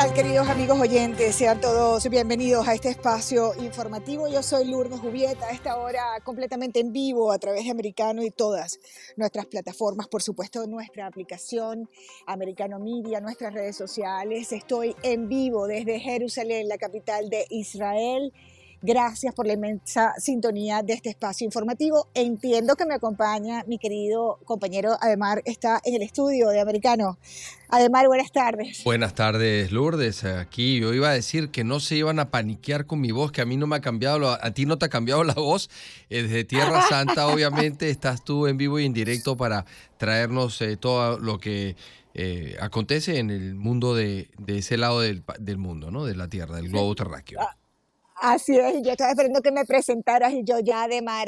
tal, queridos amigos oyentes? Sean todos bienvenidos a este espacio informativo. Yo soy Lourdes Jubieta, a esta hora completamente en vivo a través de Americano y todas nuestras plataformas, por supuesto, nuestra aplicación Americano Media, nuestras redes sociales. Estoy en vivo desde Jerusalén, la capital de Israel. Gracias por la inmensa sintonía de este espacio informativo. Entiendo que me acompaña mi querido compañero Ademar, está en el estudio de Americano. Ademar, buenas tardes. Buenas tardes, Lourdes. Aquí yo iba a decir que no se iban a paniquear con mi voz, que a mí no me ha cambiado, a ti no te ha cambiado la voz. Eh, desde Tierra Santa, obviamente, estás tú en vivo y en directo para traernos eh, todo lo que eh, acontece en el mundo de, ese lado del, mundo, ¿no? De la Tierra, del globo terráqueo. Ah, Así es, yo estaba esperando que me presentaras y yo ya de va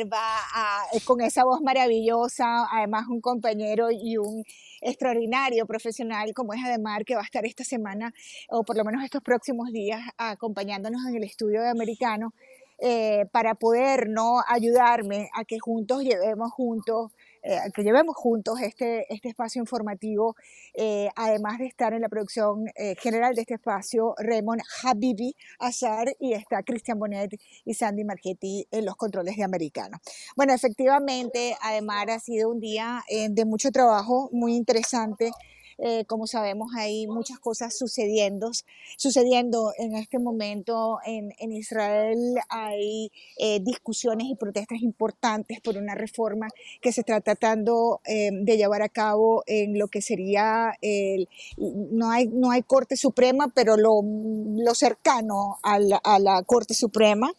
eh, con esa voz maravillosa, además un compañero y un extraordinario profesional como es Ademar, que va a estar esta semana o por lo menos estos próximos días acompañándonos en el estudio de Americano eh, para poder ¿no? ayudarme a que juntos llevemos juntos eh, que llevemos juntos este, este espacio informativo, eh, además de estar en la producción eh, general de este espacio, Raymond Habibi Azar y está Cristian Bonet y Sandy Marchetti en los controles de Americano. Bueno, efectivamente, además ha sido un día de mucho trabajo, muy interesante. Eh, como sabemos, hay muchas cosas sucediendo, sucediendo en este momento en, Israel. Hay eh, discusiones y protestas importantes por una reforma que se está tratando eh, de llevar a cabo en lo que sería, el, no, hay, no hay Corte Suprema, pero lo, lo cercano a la Corte Suprema.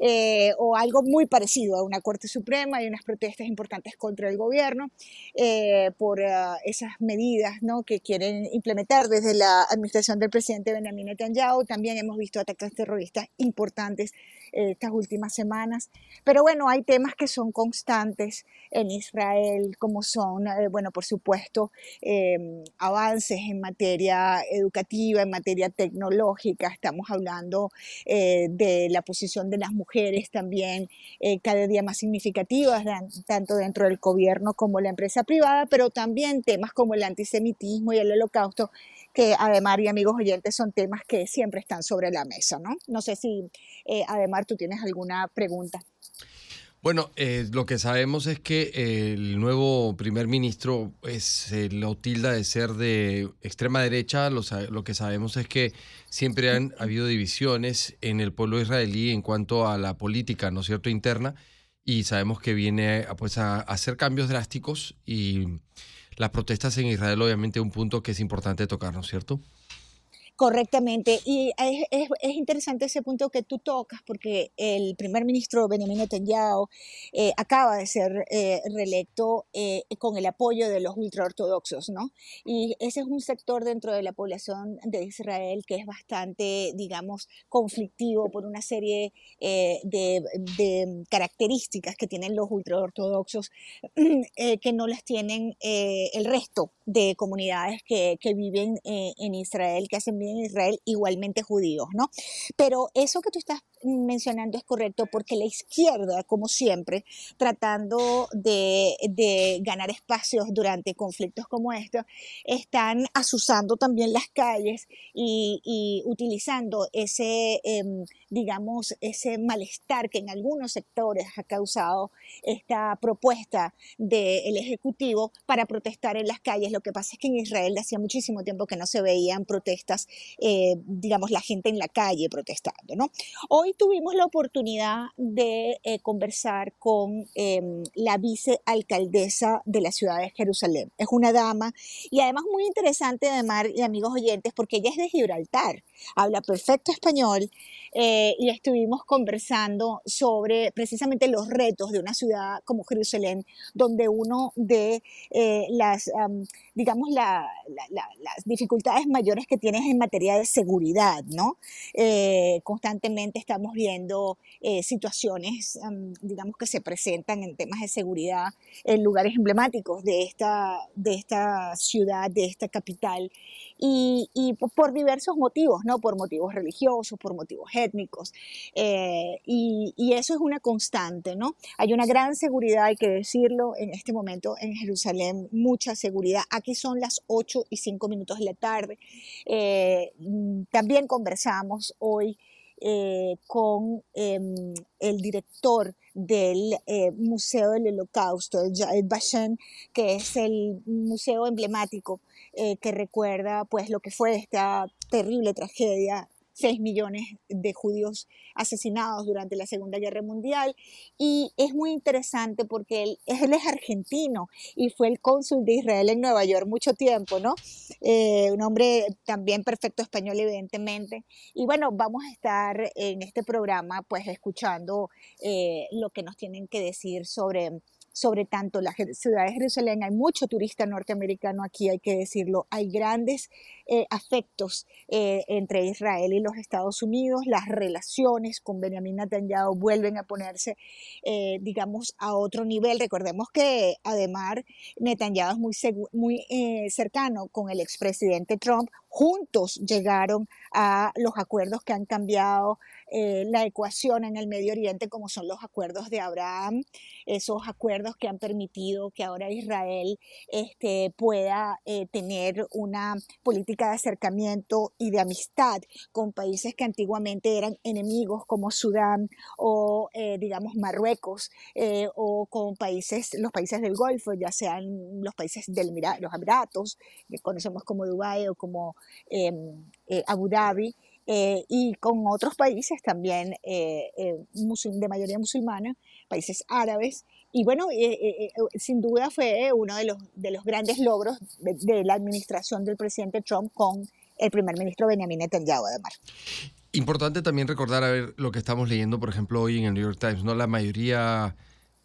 Eh, o algo muy parecido a una Corte Suprema y unas protestas importantes contra el gobierno eh, por eh, esas medidas que quieren implementar desde la administración del presidente Benjamin Netanyahu. También hemos visto ataques terroristas importantes estas últimas semanas. Pero bueno, hay temas que son constantes en Israel, como son, bueno, por supuesto, em, avances en materia educativa, en materia tecnológica. Estamos hablando de la posición de las mujeres también eh, cada día más significativas, tanto dentro del gobierno como la empresa privada, pero también temas como el antisemitismo y el holocausto, que además, y amigos oyentes, son temas que siempre están sobre la mesa, ¿no? No sé si, eh, tú tienes alguna pregunta. Bueno, eh, lo que sabemos es que el nuevo primer ministro es, lo tilda de ser de extrema derecha. Lo, lo, que sabemos es que siempre han habido divisiones en el pueblo israelí en cuanto a la política, ¿no es cierto?, interna. Y sabemos que viene pues, a hacer cambios drásticos y las protestas en Israel obviamente un punto que es importante tocar, ¿no es cierto? Correctamente. Y es, es, interesante ese punto que tú tocas, porque el primer ministro Benjamin Netanyahu eh, acaba de ser eh, reelecto eh, con el apoyo de los ultraortodoxos, ¿no? Y ese es un sector dentro de la población de Israel que es bastante, digamos, conflictivo por una serie de, de, características que tienen los ultraortodoxos que no las tienen el resto de comunidades que, que viven en Israel, que hacen bien en Israel igualmente judíos, ¿no? Pero eso que tú estás mencionando es correcto porque la izquierda, como siempre, tratando de, ganar espacios durante conflictos como estos, están asusando también las calles y, utilizando ese, em, digamos, ese malestar que en algunos sectores ha causado esta propuesta del Ejecutivo para protestar en las calles. Lo que pasa es que en Israel hacía muchísimo tiempo que no se veían protestas, eh, digamos, la gente en la calle protestando, ¿no? Hoy tuvimos la oportunidad de eh, conversar con em, la vicealcaldesa de la ciudad de Jerusalén. Es una dama y además muy interesante, además, y amigos oyentes, porque ella es de Gibraltar, habla perfecto español eh, y estuvimos conversando sobre precisamente los retos de una ciudad como Jerusalén, donde uno de eh, las, digamos, las dificultades mayores que tienes en materia de seguridad, ¿no? constantemente está estamos viendo eh, situaciones, digamos, que se presentan en temas de seguridad en lugares emblemáticos de esta, de esta ciudad, de esta capital, y, y por diversos motivos, ¿no? Por motivos religiosos, por motivos étnicos, eh, y, y, eso es una constante, ¿no? Hay una gran seguridad, hay que decirlo, en este momento en Jerusalén, mucha seguridad. Aquí son las 8 y 5 minutos de la tarde. Eh, también conversamos hoy eh, con em, el director del eh, Museo del Holocausto, Jaed Bashan, que es el museo emblemático que recuerda pues lo que fue esta terrible tragedia 6 millones de judíos asesinados durante la Segunda Guerra Mundial. Y es muy interesante porque él, es argentino y fue el cónsul de Israel en Nueva York mucho tiempo, ¿no? Eh, un hombre también perfecto español, evidentemente. Y bueno, vamos a estar en este programa pues escuchando eh, lo que nos tienen que decir sobre sobre tanto la ciudad de Jerusalén. Hay mucho turista norteamericano aquí, hay que decirlo. Hay grandes eh, afectos eh, entre Israel y los Estados Unidos. Las relaciones con Benjamin Netanyahu vuelven a ponerse, eh, digamos, a otro nivel. Recordemos que además Netanyahu es muy, muy cercano con el expresidente Trump. Juntos llegaron a los acuerdos que han cambiado eh, la ecuación en el Medio Oriente, como son los acuerdos de Abraham, esos acuerdos que han permitido que ahora Israel este, pueda eh, tener una política de acercamiento y de amistad con países que antiguamente eran enemigos como Sudán o eh, digamos Marruecos o con países, los países del Golfo, ya sean los países del los Emiratos, que conocemos como Dubái o como em, Abu Dhabi. Eh, y con otros países también eh, eh, de mayoría musulmana, países árabes. Y bueno, sin duda fue uno de los, de los grandes logros de, la administración del presidente Trump con el primer ministro Benjamin Netanyahu, además. Importante también recordar a ver lo que estamos leyendo, por ejemplo, hoy en el New York Times, ¿no? La mayoría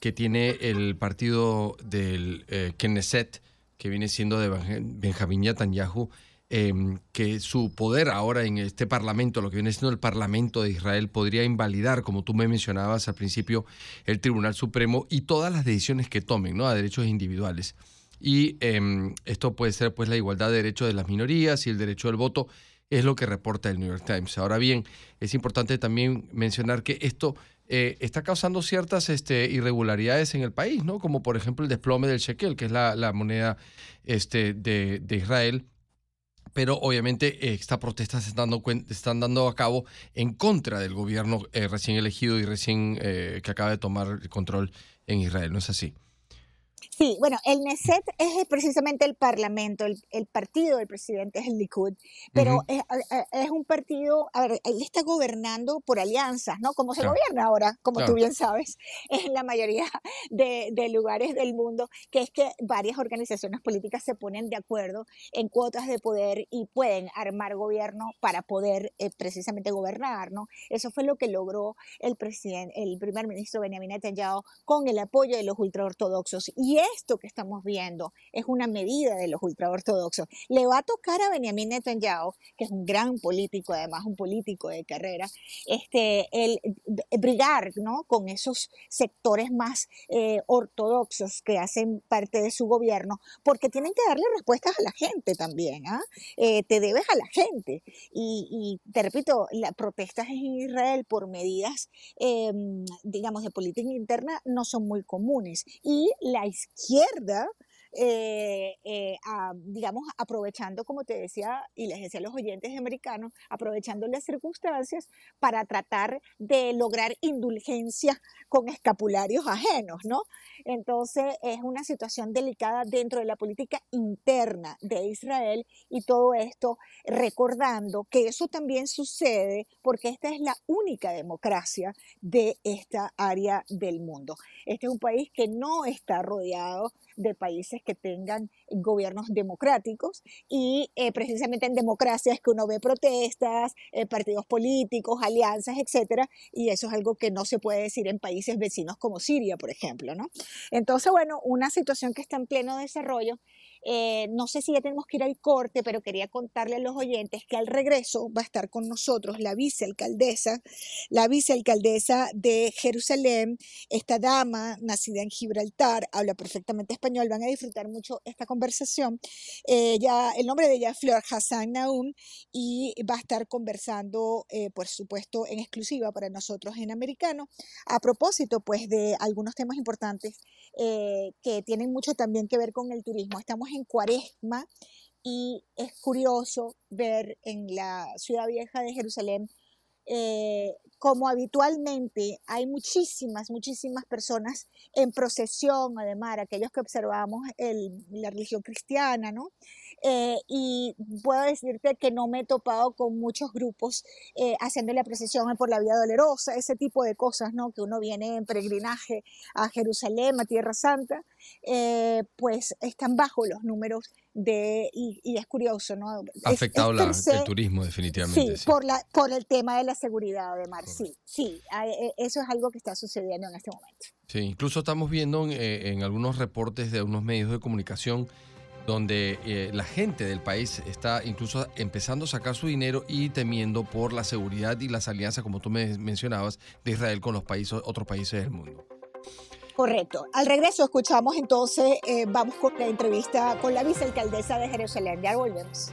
que tiene el partido del Knesset, que viene siendo de Benjamin Netanyahu, Em, que su poder ahora en este Parlamento, lo que viene siendo el Parlamento de Israel, podría invalidar, como tú me mencionabas al principio, el Tribunal Supremo y todas las decisiones que tomen ¿no? a derechos individuales. Y em, esto puede ser pues la igualdad de derechos de las minorías y el derecho del voto, es lo que reporta el New York Times. Ahora bien, es importante también mencionar que esto eh, está causando ciertas este, irregularidades en el país, ¿no? Como por ejemplo el desplome del shekel, que es la, moneda este, de, de Israel, pero obviamente eh, estas protestas se están dando, están dando a cabo en contra del gobierno eh, recién elegido y recién eh, que acaba de tomar el control en Israel, ¿no es así? Sí, bueno, el Neset es precisamente el parlamento, el, partido del presidente es el Likud, pero es, un partido, a ver, él está gobernando por alianzas, ¿no? Como se gobierna ahora, como tú bien sabes, en la mayoría de, lugares del mundo, que es que varias organizaciones políticas se ponen de acuerdo en cuotas de poder y pueden armar gobierno para poder eh, precisamente gobernar, ¿no? Eso fue lo que logró el, presidente, el primer ministro Benjamin Netanyahu con el apoyo de los ultraortodoxos. Y esto que estamos viendo es una medida de los ultraortodoxos. Le va a tocar a Benjamin Netanyahu, que es un gran político, además un político de carrera, este, el, brigar ¿no? con esos sectores más eh, ortodoxos que hacen parte de su gobierno, porque tienen que darle respuestas a la gente también. ¿ah? Eh, te debes a la gente. Y, te repito, las protestas en Israel por medidas, em, digamos, de política interna no son muy comunes. Y la izquierda, eh, eh, digamos, aprovechando, como te decía, y les decía a los oyentes americanos, aprovechando las circunstancias para tratar de lograr indulgencia con escapularios ajenos, ¿no? Entonces es una situación delicada dentro de la política interna de Israel y todo esto recordando que eso también sucede porque esta es la única democracia de esta área del mundo. Este es un país que no está rodeado de países que tengan gobiernos democráticos y eh, precisamente en democracia es que uno ve protestas, eh, partidos políticos, alianzas, etcétera, y eso es algo que no se puede decir en países vecinos como Siria, por ejemplo, ¿no? Entonces, bueno, una situación que está en pleno desarrollo eh, no sé si ya tenemos que ir al corte, pero quería contarle a los oyentes que al regreso va a estar con nosotros la vicealcaldesa, la vicealcaldesa de Jerusalén, esta dama nacida en Gibraltar, habla perfectamente español, van a disfrutar mucho esta conversación. Eh, el nombre de ella es Flor Hassan Naum y va a estar conversando, eh, por supuesto, en exclusiva para nosotros en americano, a propósito pues de algunos temas importantes que tienen mucho también que ver con el turismo. Estamos en cuaresma y es curioso ver en la ciudad vieja de Jerusalén eh, como habitualmente hay muchísimas, muchísimas personas en procesión, además, aquellos que observamos la religión cristiana, ¿no? Eh, y puedo decirte que no me he topado con muchos grupos eh, haciendo la procesión por la Vía Dolorosa, ese tipo de cosas, ¿no? Que uno viene en peregrinaje a Jerusalén, a Tierra Santa, eh, pues están bajo los números de, y, es curioso, ¿no? Ha afectado el turismo definitivamente. Sí, Por, la, por el tema de la seguridad de mar, sí, sí, e, eso es algo que está sucediendo en este momento. Sí, incluso estamos viendo en, en algunos reportes de unos medios de comunicación donde eh, la gente del país está incluso empezando a sacar su dinero y temiendo por la seguridad y las alianzas, como tú me mencionabas, de Israel con los países, otros países del mundo. Correcto. Al regreso escuchamos entonces, eh, vamos con la entrevista con la vicealcaldesa de Jerusalén. Ya volvemos.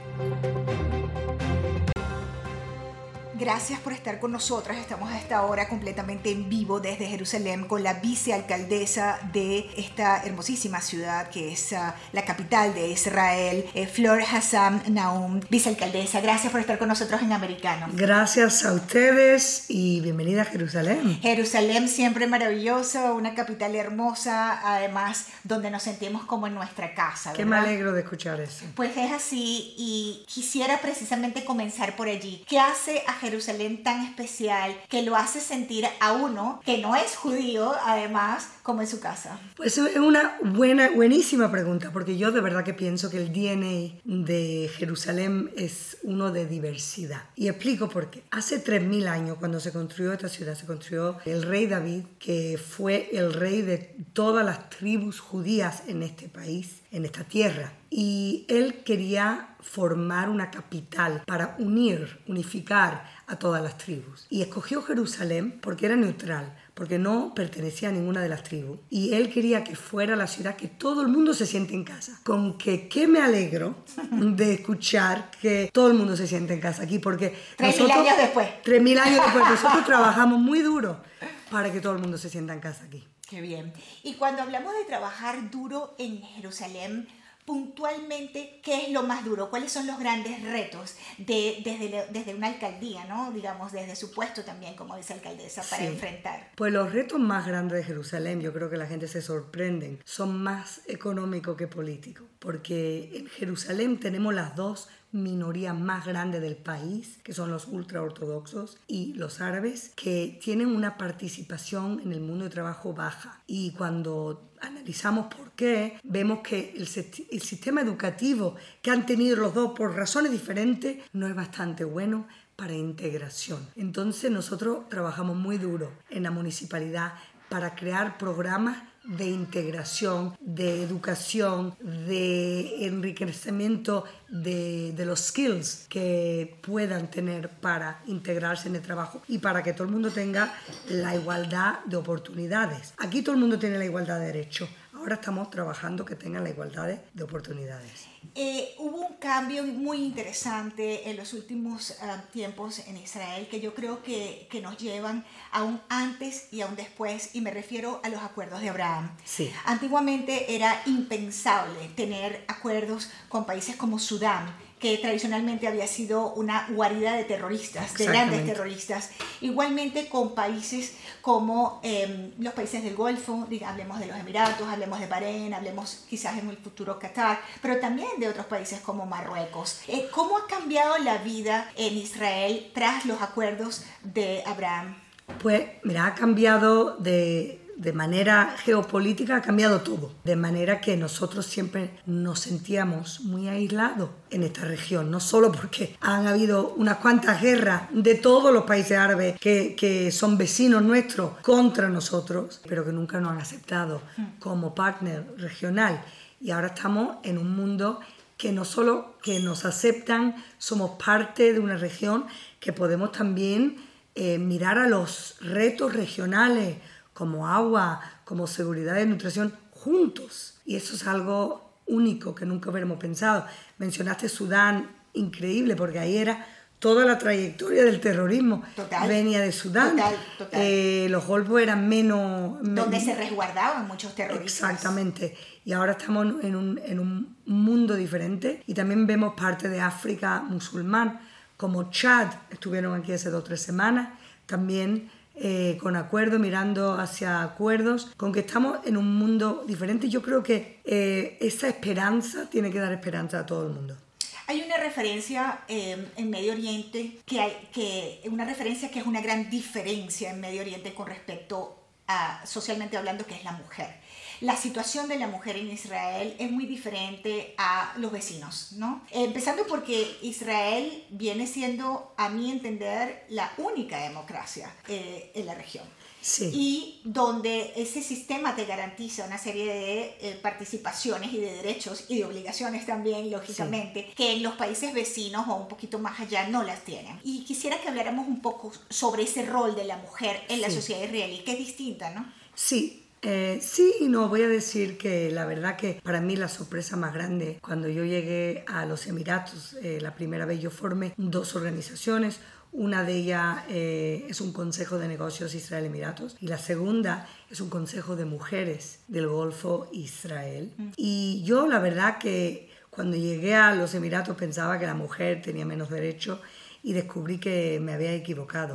Gracias por estar con nosotras. Estamos a esta hora completamente en vivo desde Jerusalén con la vicealcaldesa de esta hermosísima ciudad que es ah, la capital de Israel, eh, Flor Hassan Naum. Vicealcaldesa, gracias por estar con nosotros en Americano. Gracias a ustedes y bienvenida a Jerusalén. Jerusalén siempre maravillosa, una capital hermosa, además donde nos sentimos como en nuestra casa. Qué me alegro de escuchar eso. Pues es así y quisiera precisamente comenzar por allí. ¿Qué hace a Jerusalén? Jerusalén tan especial que lo hace sentir a uno que no es judío, además, como en su casa? Pues es una buena, buenísima pregunta, porque yo de verdad que pienso que el DNA de Jerusalén es uno de diversidad. Y explico por qué. Hace 3.000 años, cuando se construyó esta ciudad, se construyó el rey David, que fue el rey de todas las tribus judías en este país, en esta tierra y él quería formar una capital para unir, unificar a todas las tribus. Y escogió Jerusalén porque era neutral, porque no pertenecía a ninguna de las tribus. Y él quería que fuera la ciudad que todo el mundo se siente en casa. Con que, qué me alegro de escuchar que todo el mundo se siente en casa aquí, porque... Tres mil años después. Tres mil años después, nosotros trabajamos muy duro para que todo el mundo se sienta en casa aquí. Qué bien. Y cuando hablamos de trabajar duro en Jerusalén, puntualmente qué es lo más duro, cuáles son los grandes retos de, desde, desde una alcaldía, ¿no? digamos, desde su puesto también como vicealcaldesa para enfrentar. Pues los retos más grandes de Jerusalén, yo creo que la gente se sorprende, son más económicos que políticos, porque en Jerusalén tenemos las dos minorías más grandes del país, que son los ultraortodoxos y los árabes, que tienen una participación en el mundo de trabajo baja. Y cuando analizamos por qué, vemos que el, sistema educativo que han tenido los dos por razones diferentes no es bastante bueno para integración. Entonces nosotros trabajamos muy duro en la municipalidad para crear programas de integración, de educación, de enriquecimiento de, de, los skills que puedan tener para integrarse en el trabajo y para que todo el mundo tenga la igualdad de oportunidades. Aquí todo el mundo tiene la igualdad de derechos. Ahora estamos trabajando que tengan la igualdad de oportunidades. Eh, hubo un cambio muy interesante en los últimos ah, tiempos en Israel que yo creo que, que, nos llevan a un antes y a un después y me refiero a los acuerdos de Abraham. Sí. Antiguamente era impensable tener acuerdos con países como Sudán que tradicionalmente había sido una guarida de terroristas, de grandes terroristas. Igualmente con países como em, los países del Golfo, hablemos de los Emiratos, hablemos de Bahrein, hablemos quizás en el futuro Qatar, pero también de otros países como Marruecos. Eh, ¿Cómo ha cambiado la vida en Israel tras los acuerdos de Abraham? Pues mira, ha cambiado de de manera geopolítica ha cambiado todo, de manera que nosotros siempre nos sentíamos muy aislados en esta región, no solo porque han habido unas cuantas guerras de todos los países árabes que, que son vecinos nuestros contra nosotros, pero que nunca nos han aceptado como partner regional. Y ahora estamos en un mundo que no solo que nos aceptan, somos parte de una región que podemos también eh, mirar a los retos regionales como agua, como seguridad de nutrición, juntos. Y eso es algo único que nunca hubiéramos pensado. Mencionaste Sudán, increíble, porque ahí era toda la trayectoria del terrorismo Total. venía de Sudán. Total, total. Eh, los golpes eran menos... Donde men- se resguardaban muchos terroristas. Exactamente. Y ahora estamos en un, en un mundo diferente y también vemos parte de África musulmán, como Chad, estuvieron aquí hace dos o tres semanas, también eh, con acuerdos, mirando hacia acuerdos, con que estamos en un mundo diferente. Yo creo que eh, esa esperanza tiene que dar esperanza a todo el mundo. Hay una referencia eh, en Medio Oriente que hay que una referencia que es una gran diferencia en Medio Oriente con respecto a socialmente hablando que es la mujer. La situación de la mujer en Israel es muy diferente a los vecinos, ¿no? Empezando porque Israel viene siendo, a mi entender, la única democracia eh, en la región Sí. y donde ese sistema te garantiza una serie de eh, participaciones y de derechos y de obligaciones también, lógicamente, que en los países vecinos o un poquito más allá no las tienen. Y quisiera que habláramos un poco sobre ese rol de la mujer en la Sí. sociedad israelí, que es distinta, ¿no? Sí, eh, sí y no. Voy a decir que la verdad que para mí la sorpresa más grande cuando yo llegué a los Emiratos, eh, la primera vez yo formé dos organizaciones. Una de ellas eh, es un Consejo de Negocios Israel-Emiratos y la segunda es un Consejo de Mujeres del Golfo Israel. Y yo la verdad que cuando llegué a los Emiratos pensaba que la mujer tenía menos derechos y descubrí que me había equivocado.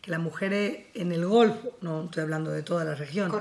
Que las mujeres en el Golfo, no estoy hablando de toda la región,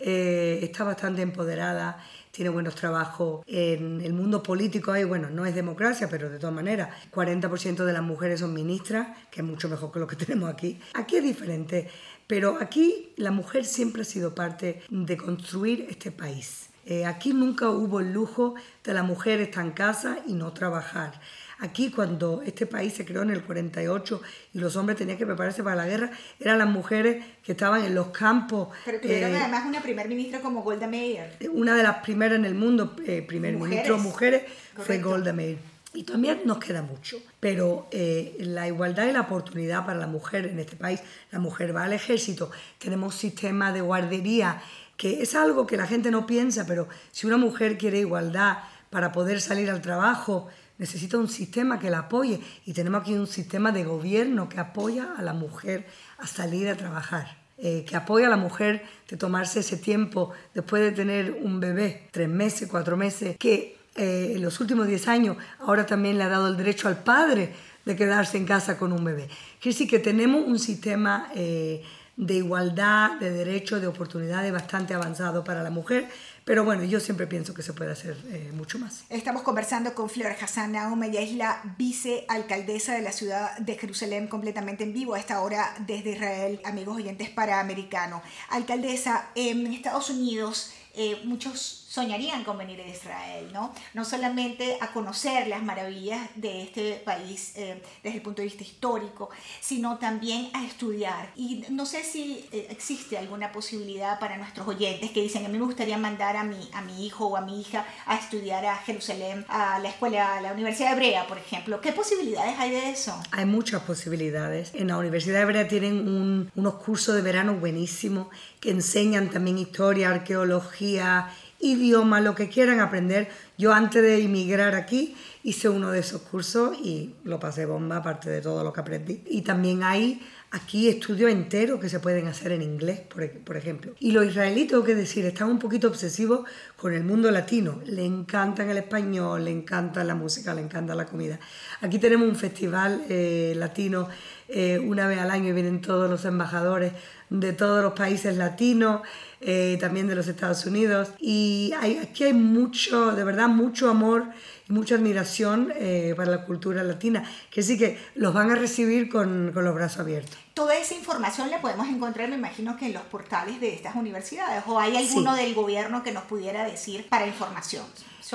eh, está bastante empoderada, tiene buenos trabajos. En el mundo político hay, bueno, no es democracia, pero de todas maneras, 40% de las mujeres son ministras, que es mucho mejor que lo que tenemos aquí. Aquí es diferente, pero aquí la mujer siempre ha sido parte de construir este país. Eh, aquí nunca hubo el lujo de la mujer estar en casa y no trabajar. Aquí cuando este país se creó en el 48 y los hombres tenían que prepararse para la guerra, eran las mujeres que estaban en los campos. Pero tuvieron eh, además una primer ministra como Golda Meir. una de las primeras en el mundo, eh, primer Mujeres. ministro mujeres, fue. Golda Meir. Y todavía nos queda mucho, pero eh, la igualdad y la oportunidad para la mujer en este país, la mujer va al ejército, tenemos sistema de guardería, que es algo que la gente no piensa, pero si una mujer quiere igualdad para poder salir al trabajo, necesita un sistema que la apoye y tenemos aquí un sistema de gobierno que apoya a la mujer a salir a trabajar eh, que apoya a la mujer de tomarse ese tiempo después de tener un bebé, tres meses, cuatro meses, que eh, en los últimos diez años ahora también le ha dado el derecho al padre de quedarse en casa con un bebé. Quiere decir que tenemos un sistema eh, de igualdad, de derechos, de oportunidades bastante avanzado para la mujer, pero bueno, yo siempre pienso que se puede hacer eh, mucho más. Estamos conversando con Flor Hassan Naum, ella es la vicealcaldesa de la ciudad de Jerusalén, completamente en vivo a esta hora desde Israel, amigos oyentes para americano. Alcaldesa, en Estados Unidos eh, muchos soñarían con venir a Israel, ¿no? No solamente a conocer las maravillas de este país eh, desde el punto de vista histórico, sino también a estudiar. Y no sé si eh, existe alguna posibilidad para nuestros oyentes que dicen, a mí me gustaría mandar a mi, a mi hijo o a mi hija a estudiar a Jerusalén, a la escuela, a la Universidad Hebrea, por ejemplo. ¿Qué posibilidades hay de eso? Hay muchas posibilidades. En la Universidad Hebrea tienen un- unos cursos de verano buenísimos que enseñan también historia, arqueología, idioma, lo que quieran aprender. Yo antes de emigrar aquí hice uno de esos cursos y lo pasé bomba, aparte de todo lo que aprendí. Y también hay aquí estudios enteros que se pueden hacer en inglés, por, por ejemplo. Y los israelíes, tengo que decir, están un poquito obsesivos con el mundo latino. Le encantan el español, le encanta la música, le encanta la comida. Aquí tenemos un festival eh, latino eh, una vez al año vienen todos los embajadores de todos los países latinos, eh, también de los Estados Unidos. Y hay, aquí hay mucho, de verdad, mucho amor y mucha admiración para la cultura latina, que sí que los van a recibir con, con los brazos abiertos. Toda esa información la podemos encontrar, me imagino que en los portales de estas universidades. ¿O hay alguno Sí. del gobierno que nos pudiera decir para información?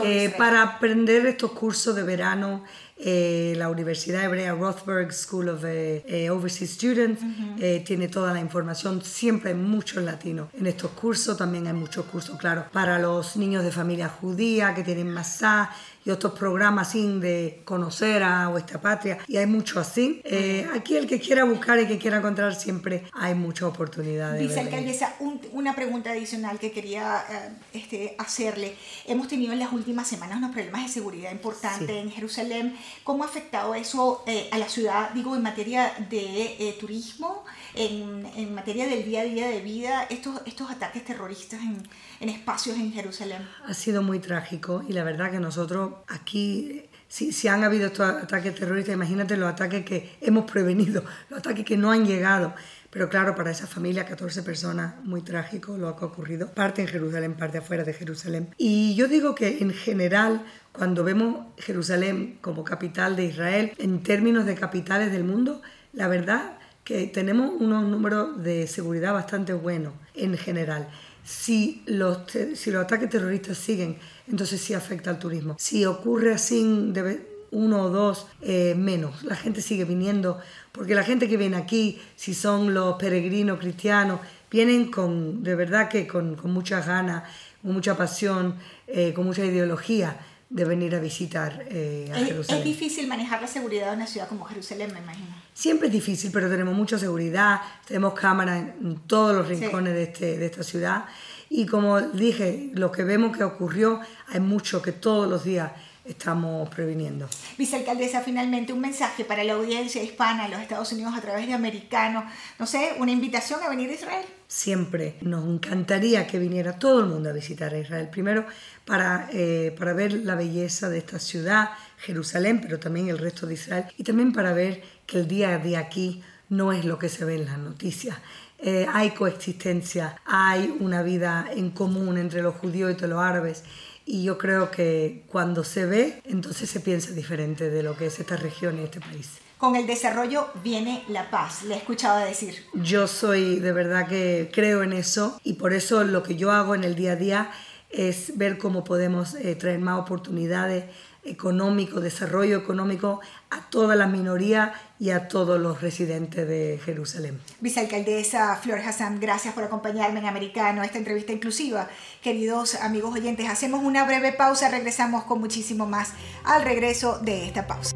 Eh, para aprender estos cursos de verano, eh, la Universidad Hebrea Rothberg School of eh, eh, Overseas Students eh, tiene toda la información. Siempre hay muchos latinos en estos cursos. También hay muchos cursos, claro, para los niños de familia judía que tienen masá y otros programas así de conocer a vuestra patria y hay mucho así. Eh, aquí el que quiera buscar y que quiera encontrar siempre hay muchas oportunidades. Vicealcaldesa, una pregunta adicional que quería eh, este, hacerle. Hemos tenido en las últimas semanas unos problemas de seguridad importantes en Jerusalén. ¿Cómo ha afectado eso eh, a la ciudad, digo, en materia de turismo, en, en, materia del día a día de vida, estos, estos ataques terroristas en, en espacios en Jerusalén? Ha sido muy trágico y la verdad que nosotros aquí si, si, han habido estos ataques terroristas, imagínate los ataques que hemos prevenido, los ataques que no han llegado. Pero claro, para esa familia, 14 personas, muy trágico lo que ha ocurrido. Parte en Jerusalén, parte afuera de Jerusalén. Y yo digo que en general, cuando vemos Jerusalén como capital de Israel, en términos de capitales del mundo, la verdad que tenemos unos números de seguridad bastante buenos en general. Si los, si los ataques terroristas siguen, entonces sí afecta al turismo. Si ocurre así de uno o dos, eh, menos. La gente sigue viniendo, porque la gente que viene aquí, si son los peregrinos cristianos, vienen con, de verdad que con, con muchas ganas, con mucha pasión, eh, con mucha ideología de venir a visitar eh, a Jerusalén. Es difícil manejar la seguridad de una ciudad como Jerusalén, me imagino. Siempre es difícil, pero tenemos mucha seguridad, tenemos cámaras en todos los rincones de, este, de esta ciudad. Y como dije, lo que vemos que ocurrió, hay mucho que todos los días estamos previniendo. Vicealcaldesa, finalmente un mensaje para la audiencia hispana los Estados Unidos a través de Americano, no sé, una invitación a venir a Israel. Siempre nos encantaría que viniera todo el mundo a visitar a Israel, primero para, eh, para ver la belleza de esta ciudad, Jerusalén, pero también el resto de Israel, y también para ver que el día de aquí no es lo que se ve en las noticias. Eh, hay coexistencia, hay una vida en común entre los judíos y los árabes y yo creo que cuando se ve, entonces se piensa diferente de lo que es esta región y este país. Con el desarrollo viene la paz, le he escuchado decir. Yo soy de verdad que creo en eso y por eso lo que yo hago en el día a día es ver cómo podemos eh, traer más oportunidades económico, desarrollo económico a toda la minoría y a todos los residentes de Jerusalén. Vicealcaldesa Flor Hassan, gracias por acompañarme en Americano, esta entrevista inclusiva. Queridos amigos oyentes, hacemos una breve pausa, regresamos con muchísimo más al regreso de esta pausa.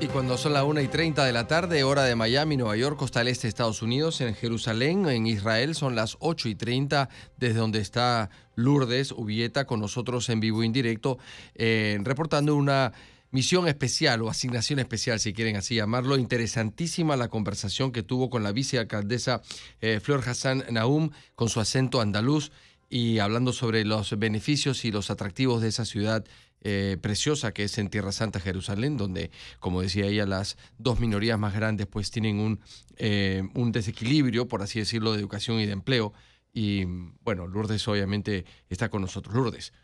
Y cuando son las 1 y 30 de la tarde, hora de Miami, Nueva York, costa del este Estados Unidos, en Jerusalén, en Israel, son las 8 y 30, desde donde está Lourdes Ubieta con nosotros en vivo e indirecto, eh, reportando una misión especial o asignación especial, si quieren así llamarlo. Interesantísima la conversación que tuvo con la vicealcaldesa eh, Flor Hassan Naum, con su acento andaluz y hablando sobre los beneficios y los atractivos de esa ciudad eh, preciosa que es en Tierra Santa, Jerusalén, donde, como decía ella, las dos minorías más grandes pues tienen un, eh, un desequilibrio, por así decirlo, de educación y de empleo. Y bueno, Lourdes obviamente está con nosotros. Lourdes.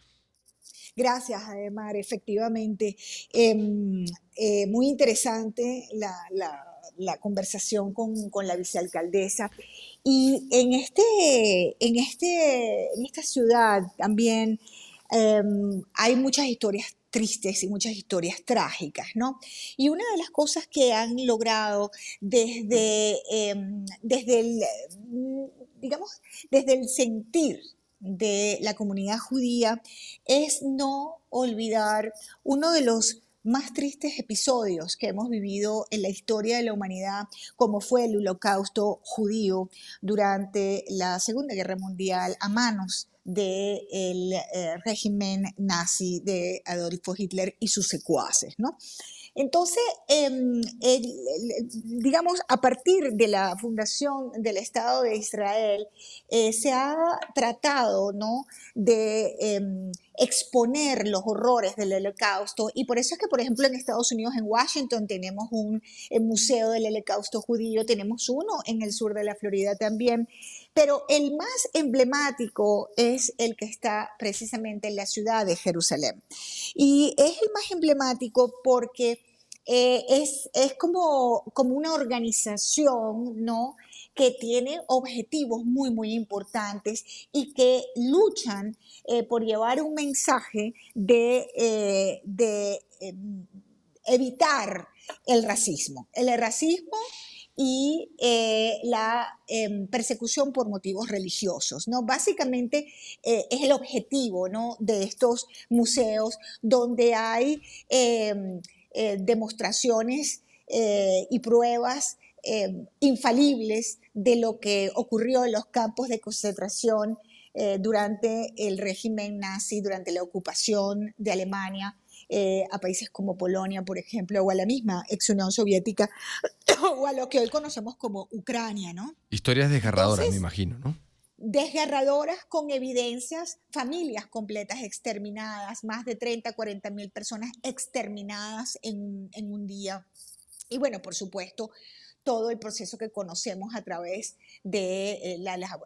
Gracias, Ademar. Efectivamente, em, eh, muy interesante la, la, conversación con, con, la vicealcaldesa. Y en, este, en, este, en esta ciudad también Em, hay muchas historias tristes y muchas historias trágicas, ¿no? Y una de las cosas que han logrado desde, em, desde el, digamos, desde el sentir de la comunidad judía es no olvidar uno de los más tristes episodios que hemos vivido en la historia de la humanidad, como fue el holocausto judío durante la Segunda Guerra Mundial a manos del eh, régimen nazi de Adolfo Hitler y sus secuaces, ¿no? Entonces, em, digamos, a partir de la fundación del Estado de Israel, eh, se ha tratado ¿no? de em, exponer los horrores del holocausto y por eso es que, por ejemplo, en Estados Unidos, en Washington, tenemos un museo del holocausto judío, tenemos uno en el sur de la Florida también, pero el más emblemático es el que está precisamente en la ciudad de Jerusalén. Y es el más emblemático porque eh, es, es como, como una organización, ¿no? que tiene objetivos muy, muy importantes y que luchan eh, por llevar un mensaje de, eh, de evitar el racismo. El racismo y eh, la em, persecución por motivos religiosos. ¿no? Básicamente eh, es el objetivo ¿no? de estos museos donde hay em, eh, demostraciones y pruebas em, infalibles de lo que ocurrió en los campos de concentración durante el régimen nazi, durante la ocupación de Alemania eh, a países como Polonia, por ejemplo, o a la misma ex Unión Soviética, o a lo que hoy conocemos como Ucrania, ¿no? Historias desgarradoras, me imagino, ¿no? Desgarradoras con evidencias, familias completas exterminadas, más de 30, 40 mil personas exterminadas en, en un día. Y bueno, por supuesto, todo el proceso que conocemos a través de eh,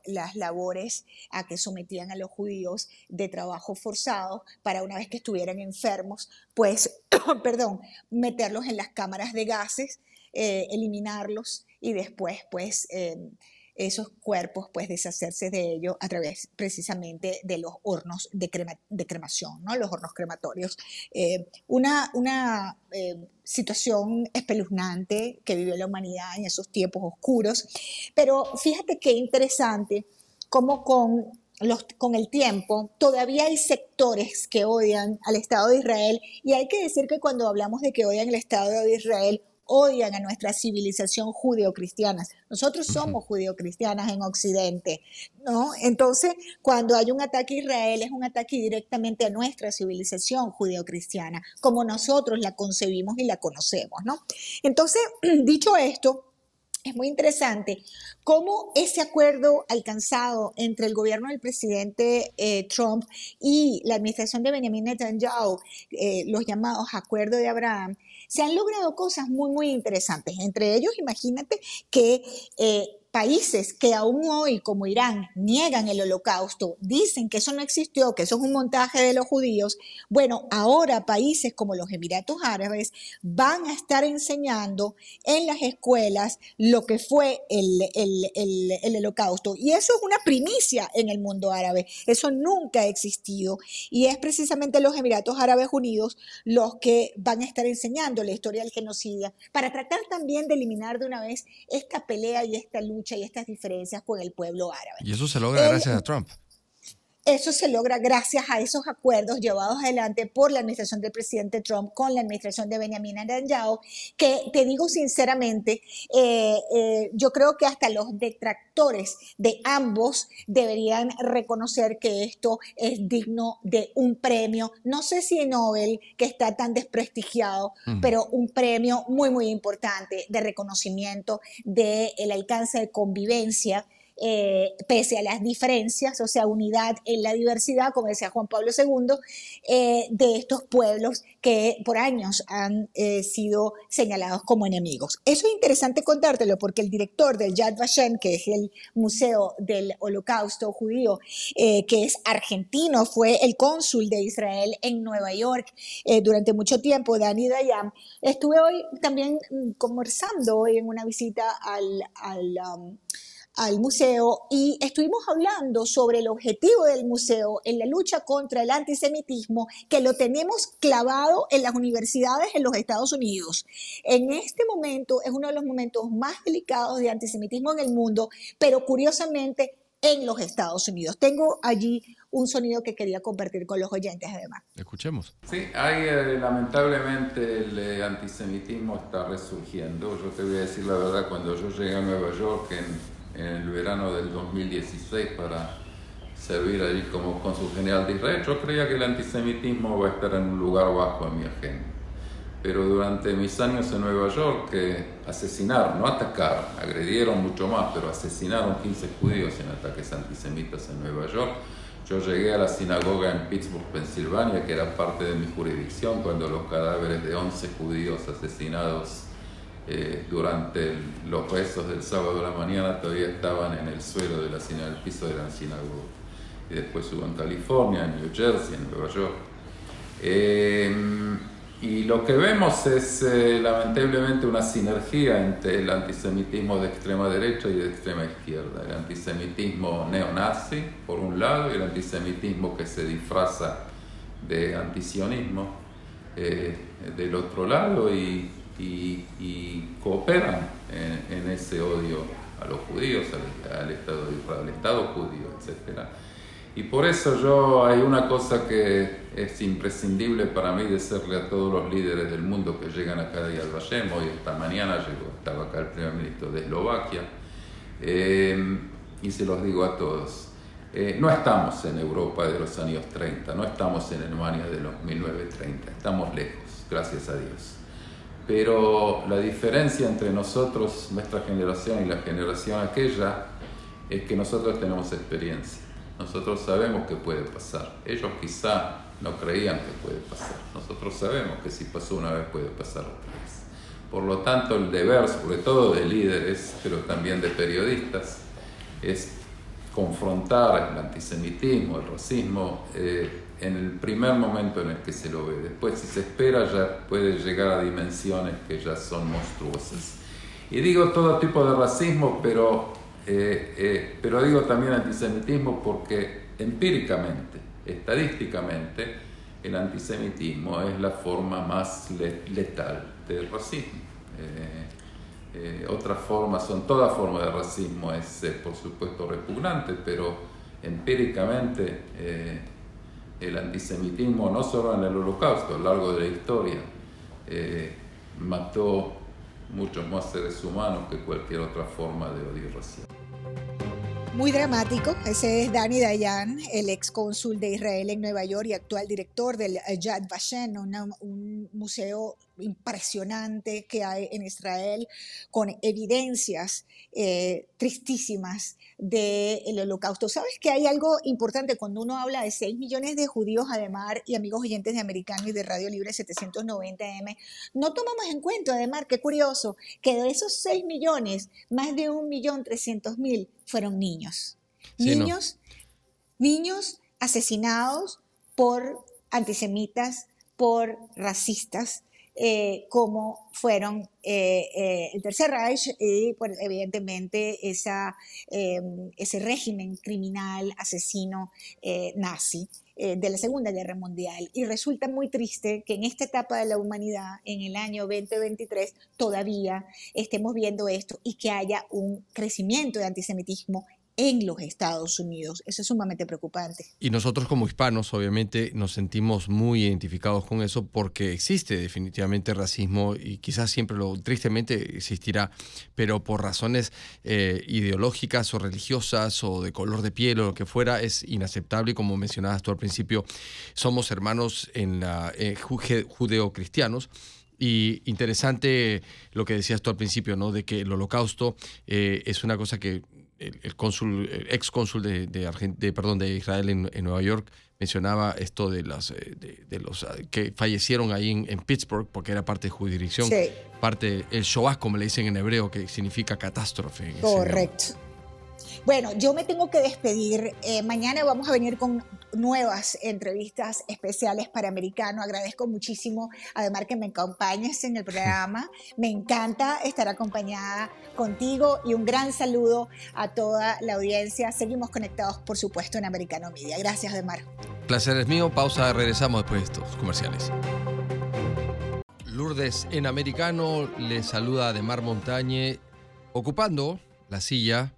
las labores a que sometían a los judíos de trabajo forzado para una vez que estuvieran enfermos, pues, perdón, meterlos en las cámaras de gases, eh, eliminarlos y después, pues, em, esos cuerpos, pues deshacerse de ellos a través precisamente de los hornos de, cremación, ¿no? los hornos crematorios. Eh, una una eh, situación espeluznante que vivió la humanidad en esos tiempos oscuros, pero fíjate qué interesante cómo con los, con el tiempo, todavía hay sectores que odian al Estado de Israel y hay que decir que cuando hablamos de que odian el Estado de Israel, odian a nuestra civilización judeocristiana. Nosotros somos judeocristianas en Occidente, ¿no? Entonces, cuando hay un ataque a Israel, es un ataque directamente a nuestra civilización judeocristiana, como nosotros la concebimos y la conocemos, ¿no? Entonces, dicho esto, es muy interesante cómo ese acuerdo alcanzado entre el gobierno del presidente eh, Trump y la administración de Benjamin Netanyahu, eh, los llamados acuerdos de Abraham, se han logrado cosas muy, muy interesantes. Entre ellos, imagínate que eh, países que aún hoy, como Irán, niegan el holocausto, dicen que eso no existió, que eso es un montaje de los judíos, bueno, ahora países como los Emiratos Árabes van a estar enseñando en las escuelas lo que fue el, el, holocausto. Y eso es una primicia en el mundo árabe. Eso nunca ha existido. Y es precisamente los Emiratos Árabes Unidos los que van a estar enseñando la historia del genocidio para tratar también de eliminar de una vez esta pelea y esta lucha y estas diferencias con el pueblo árabe. Y eso se logra gracias a Trump. Eso se logra gracias a esos acuerdos llevados adelante por la administración del presidente Trump con la administración de Benjamin Netanyahu, que te digo sinceramente, eh, eh, yo creo que hasta los detractores de ambos deberían reconocer que esto es digno de un premio, no sé si Nobel, que está tan desprestigiado, pero un premio muy, muy importante de reconocimiento del alcance de convivencia eh, pese a las diferencias, o sea, unidad en la diversidad, como decía Juan Pablo II, eh, de estos pueblos que por años han eh, sido señalados como enemigos. Eso es interesante contártelo porque el director del Yad Vashem, que es el Museo del Holocausto Judío, que es argentino, fue el cónsul de Israel en Nueva York durante mucho tiempo, Dani Dayan, estuve hoy también mm, conversando hoy en una visita al... um, al museo y estuvimos hablando sobre el objetivo del museo en la lucha contra el antisemitismo que lo tenemos clavado en las universidades en los Estados Unidos. En este momento es uno de los momentos más delicados de antisemitismo en el mundo, pero curiosamente en los Estados Unidos. Tengo allí un sonido que quería compartir con los oyentes además. Escuchemos. Sí, hay eh, lamentablemente el eh, antisemitismo está resurgiendo. Yo te voy a decir la verdad, cuando yo llegué a Nueva York en en el verano del 2016 para servir allí como cónsul general de Israel. Yo creía que el antisemitismo va a estar en un lugar bajo en mi agenda. Pero durante mis años en Nueva York, que asesinaron, no atacaron, agredieron mucho más, pero asesinaron 15 judíos en ataques antisemitas en Nueva York. Yo llegué a la sinagoga en Pittsburgh, Pensilvania, que era parte de mi jurisdicción, cuando los cadáveres de 11 judíos asesinados eh, durante los rezos del sábado de la mañana todavía estaban en el suelo de la del piso de la sinagoga. Y después hubo en California, en New Jersey, en Nueva York. Eh, y lo que vemos es eh, lamentablemente una sinergia entre el antisemitismo de extrema derecha y de extrema izquierda. El antisemitismo neonazi, por un lado, y el antisemitismo que se disfraza de antisionismo del otro lado. Y y, cooperan en, ese odio a los judíos, al, Estado de Israel, al Estado judío, etc. Y por eso yo hay una cosa que es imprescindible para mí decirle a todos los líderes del mundo que llegan acá de Yad hoy esta mañana llegó, estaba acá el primer ministro de Eslovaquia, eh, y se los digo a todos, eh, no estamos en Europa de los años 30, no estamos en Alemania de los 1930, estamos lejos, gracias a Dios. Pero la diferencia entre nosotros, nuestra generación y la generación aquella, es que nosotros tenemos experiencia. Nosotros sabemos que puede pasar. Ellos quizá no creían que puede pasar. Nosotros sabemos que si pasó una vez puede pasar otra vez. Por lo tanto, el deber, sobre todo de líderes, pero también de periodistas, es confrontar el antisemitismo, el racismo, eh, en el primer momento en el que se lo ve. Después, si se espera, ya puede llegar a dimensiones que ya son monstruosas. Y digo todo tipo de racismo, pero, eh, eh, pero digo también antisemitismo porque empíricamente, estadísticamente, el antisemitismo es la forma más letal del racismo. Eh, otras formas, son todas formas de racismo, es por supuesto repugnante, pero empíricamente el antisemitismo no solo en el holocausto, a lo largo de la historia, eh, mató muchos más seres humanos que cualquier otra forma de odio racial. Muy dramático. Ese es Dani Dayan, el ex cónsul de Israel en Nueva York y actual director del Yad Vashem, un museo impresionante que hay en Israel, con evidencias eh, tristísimas del holocausto. ¿Sabes que hay algo importante cuando uno habla de 6 millones de judíos, además, y amigos oyentes de Americano y de Radio Libre 790M? No tomamos en cuenta, además, qué curioso, que de esos 6 millones, más de 1.300.000 fueron niños. niños, niños asesinados por antisemitas, por racistas, eh, como fueron eh, eh, el Tercer Reich y pues, evidentemente esa, em, ese régimen criminal, asesino nazi de la Segunda Guerra Mundial. Y resulta muy triste que en esta etapa de la humanidad, en el año 2023, todavía estemos viendo esto y que haya un crecimiento de antisemitismo en los Estados Unidos. Eso es sumamente preocupante. Y nosotros como hispanos, obviamente, nos sentimos muy identificados con eso porque existe definitivamente racismo y quizás siempre lo tristemente existirá, pero por razones eh, ideológicas o religiosas o de color de piel o lo que fuera, es inaceptable. Y como mencionabas tú al principio, somos hermanos en la eh, judeo-cristianos. Y interesante lo que decías tú al principio, ¿no? De que el holocausto eh, es una cosa que el, cónsul, ex cónsul de, de, perdón, de Israel en, Nueva York mencionaba esto de, las, eh, de, los ah, que fallecieron ahí en, Pittsburgh porque era parte de jurisdicción, parte el Shoah, como le dicen en hebreo, que significa catástrofe. Correcto. Bueno, yo me tengo que despedir. Eh, mañana vamos a venir con nuevas entrevistas especiales para Americano. Agradezco muchísimo, además, que me acompañes en el programa. Me encanta estar acompañada contigo y un gran saludo a toda la audiencia. Seguimos conectados, por supuesto, en Americano Media. Gracias, Ademar. Placer es mío. Pausa, regresamos después de estos comerciales. Lourdes en Americano le saluda a Ademar Montañe, ocupando la silla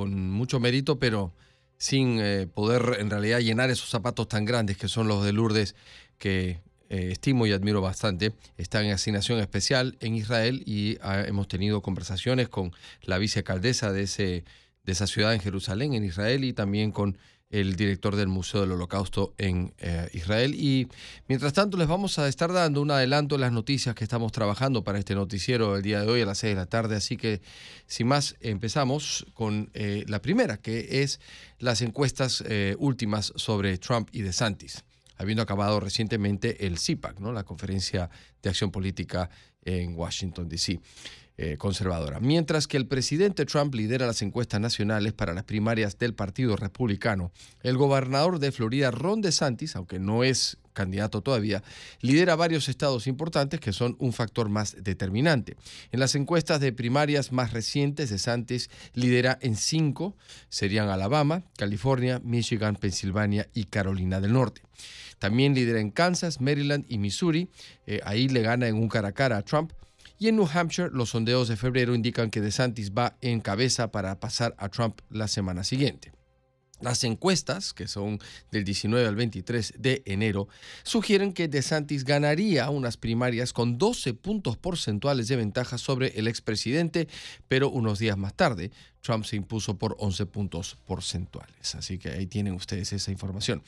con mucho mérito, pero sin eh, poder en realidad llenar esos zapatos tan grandes que son los de Lourdes, que eh, estimo y admiro bastante. Está en asignación especial en Israel y ah, hemos tenido conversaciones con la vicealcaldesa de, ese, de esa ciudad en Jerusalén, en Israel, y también con el director del Museo del Holocausto en eh, Israel. Y mientras tanto les vamos a estar dando un adelanto de las noticias que estamos trabajando para este noticiero el día de hoy a las 6 de la tarde. Así que sin más, empezamos con eh, la primera, que es las encuestas eh, últimas sobre Trump y DeSantis, habiendo acabado recientemente el CIPAC, ¿no? la Conferencia de Acción Política en Washington, D.C. Eh, conservadora. Mientras que el presidente Trump lidera las encuestas nacionales para las primarias del Partido Republicano, el gobernador de Florida, Ron DeSantis, aunque no es candidato todavía, lidera varios estados importantes que son un factor más determinante. En las encuestas de primarias más recientes, DeSantis lidera en cinco, serían Alabama, California, Michigan, Pensilvania y Carolina del Norte. También lidera en Kansas, Maryland y Missouri. Eh, ahí le gana en un cara a cara a Trump Y en New Hampshire, los sondeos de febrero indican que DeSantis va en cabeza para pasar a Trump la semana siguiente. Las encuestas, que son del 19 al 23 de enero, sugieren que DeSantis ganaría unas primarias con 12 puntos porcentuales de ventaja sobre el expresidente, pero unos días más tarde, Trump se impuso por 11 puntos porcentuales. Así que ahí tienen ustedes esa información.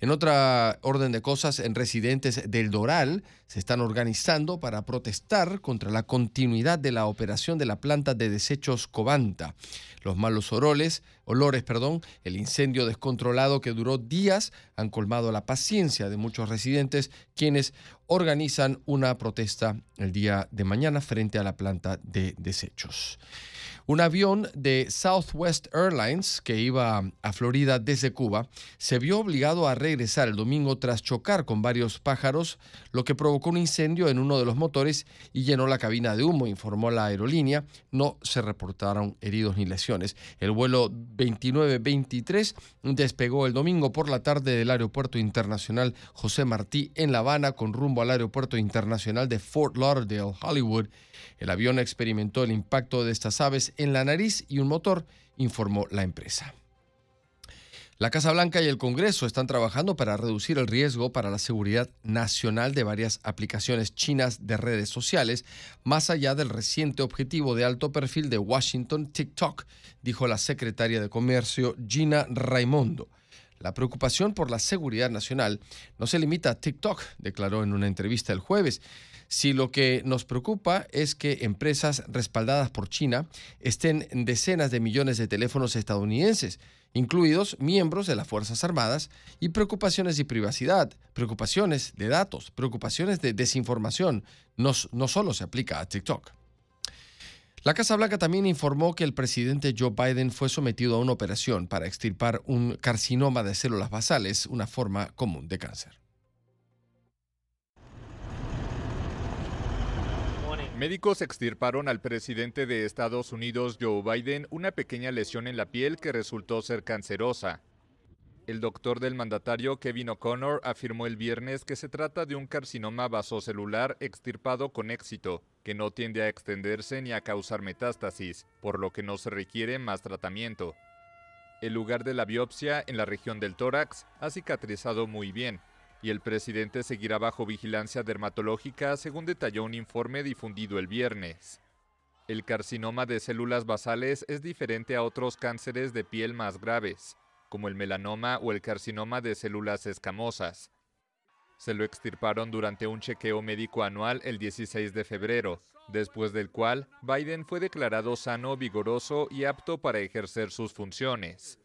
En otra orden de cosas, en residentes del Doral se están organizando para protestar contra la continuidad de la operación de la planta de desechos Covanta. Los malos olores, olores, perdón, el incendio descontrolado que duró días han colmado la paciencia de muchos residentes quienes organizan una protesta el día de mañana frente a la planta de desechos. Un avión de Southwest Airlines que iba a Florida desde Cuba se vio obligado a regresar el domingo tras chocar con varios pájaros, lo que provocó un incendio en uno de los motores y llenó la cabina de humo, informó la aerolínea. No se reportaron heridos ni lesiones. El vuelo 2923 despegó el domingo por la tarde del Aeropuerto Internacional José Martí en La Habana con rumbo al Aeropuerto Internacional de Fort Lauderdale, Hollywood. El avión experimentó el impacto de estas aves en la nariz y un motor, informó la empresa. La Casa Blanca y el Congreso están trabajando para reducir el riesgo para la seguridad nacional de varias aplicaciones chinas de redes sociales, más allá del reciente objetivo de alto perfil de Washington, TikTok, dijo la secretaria de Comercio Gina Raimondo. La preocupación por la seguridad nacional no se limita a TikTok, declaró en una entrevista el jueves si lo que nos preocupa es que empresas respaldadas por China estén en decenas de millones de teléfonos estadounidenses, incluidos miembros de las Fuerzas Armadas, y preocupaciones de privacidad, preocupaciones de datos, preocupaciones de desinformación, no, solo se aplica a TikTok. La Casa Blanca también informó que el presidente Joe Biden fue sometido a una operación para extirpar un carcinoma de células basales, una forma común de cáncer. Médicos extirparon al presidente de Estados Unidos, Joe Biden, una pequeña lesión en la piel que resultó ser cancerosa. El doctor del mandatario, Kevin O'Connor, afirmó el viernes que se trata de un carcinoma vasocelular extirpado con éxito, que no tiende a extenderse ni a causar metástasis, por lo que no se requiere más tratamiento. El lugar de la biopsia, en la región del tórax, ha cicatrizado muy bien, y el presidente seguirá bajo vigilancia dermatológica, según detalló un informe difundido el viernes. El carcinoma de células basales es diferente a otros cánceres de piel más graves, como el melanoma o el carcinoma de células escamosas. Se lo extirparon durante un chequeo médico anual el 16 de febrero, después del cual Biden fue declarado sano, vigoroso y apto para ejercer sus funciones.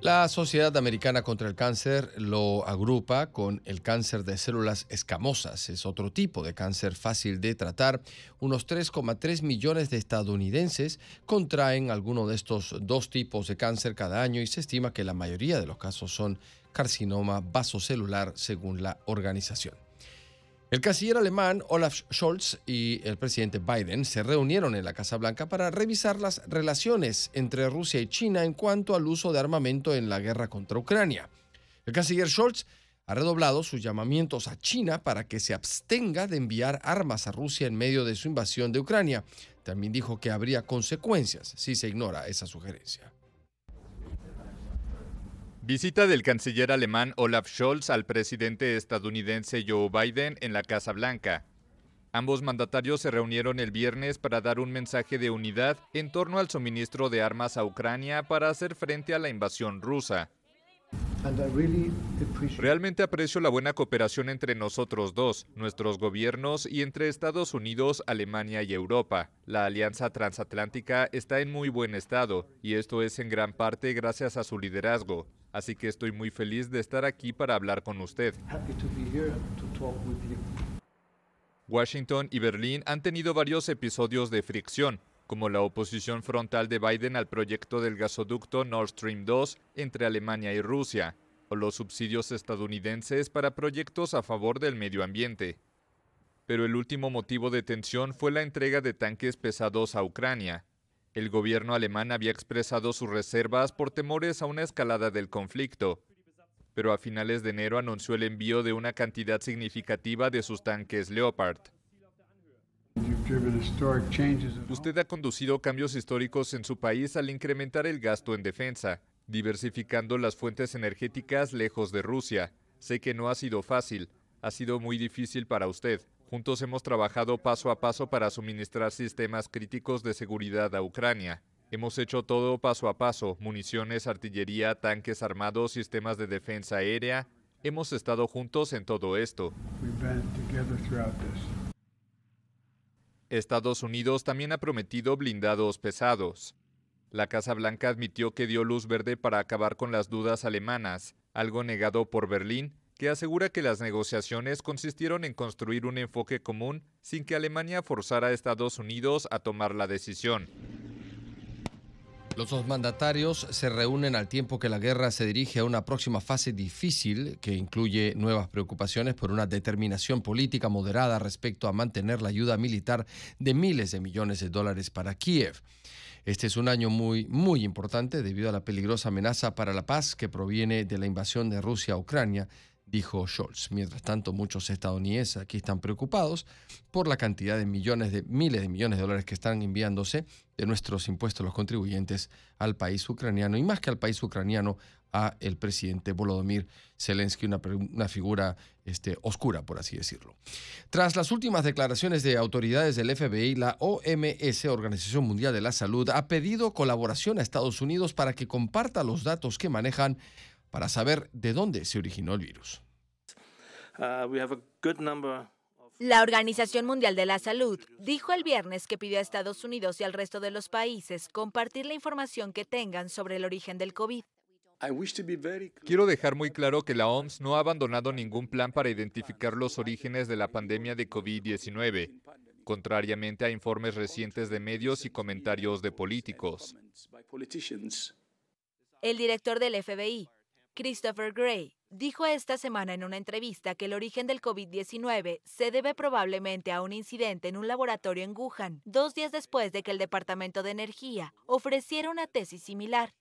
La Sociedad Americana contra el Cáncer lo agrupa con el cáncer de células escamosas. Es otro tipo de cáncer fácil de tratar. Unos 3,3 millones de estadounidenses contraen alguno de estos dos tipos de cáncer cada año y se estima que la mayoría de los casos son carcinoma vasocelular según la organización. El canciller alemán Olaf Scholz y el presidente Biden se reunieron en la Casa Blanca para revisar las relaciones entre Rusia y China en cuanto al uso de armamento en la guerra contra Ucrania. El canciller Scholz ha redoblado sus llamamientos a China para que se abstenga de enviar armas a Rusia en medio de su invasión de Ucrania. También dijo que habría consecuencias si se ignora esa sugerencia. Visita del canciller alemán Olaf Scholz al presidente estadounidense Joe Biden en la Casa Blanca. Ambos mandatarios se reunieron el viernes para dar un mensaje de unidad en torno al suministro de armas a Ucrania para hacer frente a la invasión rusa. Realmente aprecio la buena cooperación entre nosotros dos, nuestros gobiernos y entre Estados Unidos, Alemania y Europa. La alianza transatlántica está en muy buen estado y esto es en gran parte gracias a su liderazgo. Así que estoy muy feliz de estar aquí para hablar con usted. Washington y Berlín han tenido varios episodios de fricción, como la oposición frontal de Biden al proyecto del gasoducto Nord Stream 2 entre Alemania y Rusia, o los subsidios estadounidenses para proyectos a favor del medio ambiente. Pero el último motivo de tensión fue la entrega de tanques pesados a Ucrania, el gobierno alemán había expresado sus reservas por temores a una escalada del conflicto. pero a finales de enero anunció el envío de una cantidad significativa de sus tanques Leopard. Usted ha conducido cambios históricos en su país al incrementar el gasto en defensa, diversificando las fuentes energéticas lejos de Rusia. Sé que no ha sido fácil, ha sido muy difícil para usted. Juntos hemos trabajado paso a paso para suministrar sistemas críticos de seguridad a Ucrania. Hemos hecho todo paso a paso, municiones, artillería, tanques armados, sistemas de defensa aérea. Hemos estado juntos en todo esto. Estados Unidos también ha prometido blindados pesados. La Casa Blanca admitió que dio luz verde para acabar con las dudas alemanas, algo negado por Berlín, que asegura que las negociaciones consistieron en construir un enfoque común sin que Alemania forzara a Estados Unidos a tomar la decisión. Los dos mandatarios se reúnen al tiempo que la guerra se dirige a una próxima fase difícil que incluye nuevas preocupaciones por una determinación política moderada respecto a mantener la ayuda militar de miles de millones de dólares para Kiev. Este es un año muy, muy importante debido a la peligrosa amenaza para la paz que proviene de la invasión de Rusia a Ucrania dijo Scholz. Mientras tanto, muchos estadounidenses aquí están preocupados por la cantidad de millones de miles de millones de dólares que están enviándose de nuestros impuestos los contribuyentes al país ucraniano y más que al país ucraniano a el presidente Volodymyr Zelensky, una, figura este, oscura, por así decirlo. Tras las últimas declaraciones de autoridades del FBI, la OMS, Organización Mundial de la Salud, ha pedido colaboración a Estados Unidos para que comparta los datos que manejan para saber de dónde se originó el virus. Uh, la Organización Mundial de la Salud dijo el viernes que pidió a Estados Unidos y al resto de los países compartir la información que tengan sobre el origen del COVID. Quiero dejar muy claro que la OMS no ha abandonado ningún plan para identificar los orígenes de la pandemia de COVID-19, contrariamente a informes recientes de medios y comentarios de políticos. El director del FBI, Christopher Gray dijo esta semana en una entrevista que el origen del COVID-19 se debe probablemente a un incidente en un laboratorio en Wuhan, dos días después de que el Departamento de Energía ofreciera una tesis similar.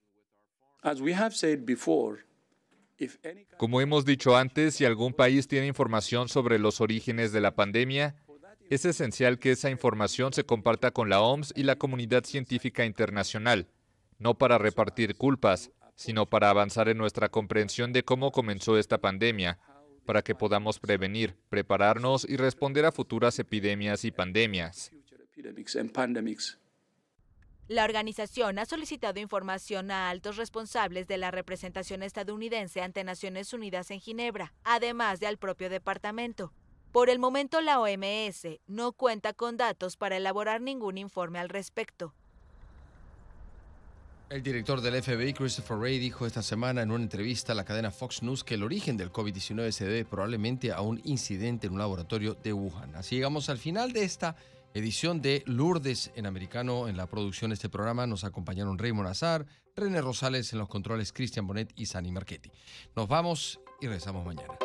Como hemos dicho antes, si algún país tiene información sobre los orígenes de la pandemia, es esencial que esa información se comparta con la OMS y la comunidad científica internacional, no para repartir culpas, sino para avanzar en nuestra comprensión de cómo comenzó esta pandemia, para que podamos prevenir, prepararnos y responder a futuras epidemias y pandemias. La organización ha solicitado información a altos responsables de la representación estadounidense ante Naciones Unidas en Ginebra, además de al propio departamento. Por el momento la OMS no cuenta con datos para elaborar ningún informe al respecto. El director del FBI, Christopher Wray, dijo esta semana en una entrevista a la cadena Fox News que el origen del COVID-19 se debe probablemente a un incidente en un laboratorio de Wuhan. Así llegamos al final de esta edición de Lourdes en americano. En la producción de este programa nos acompañaron Raymond Azar, René Rosales en los controles, Cristian Bonet y Sani Marchetti. Nos vamos y regresamos mañana.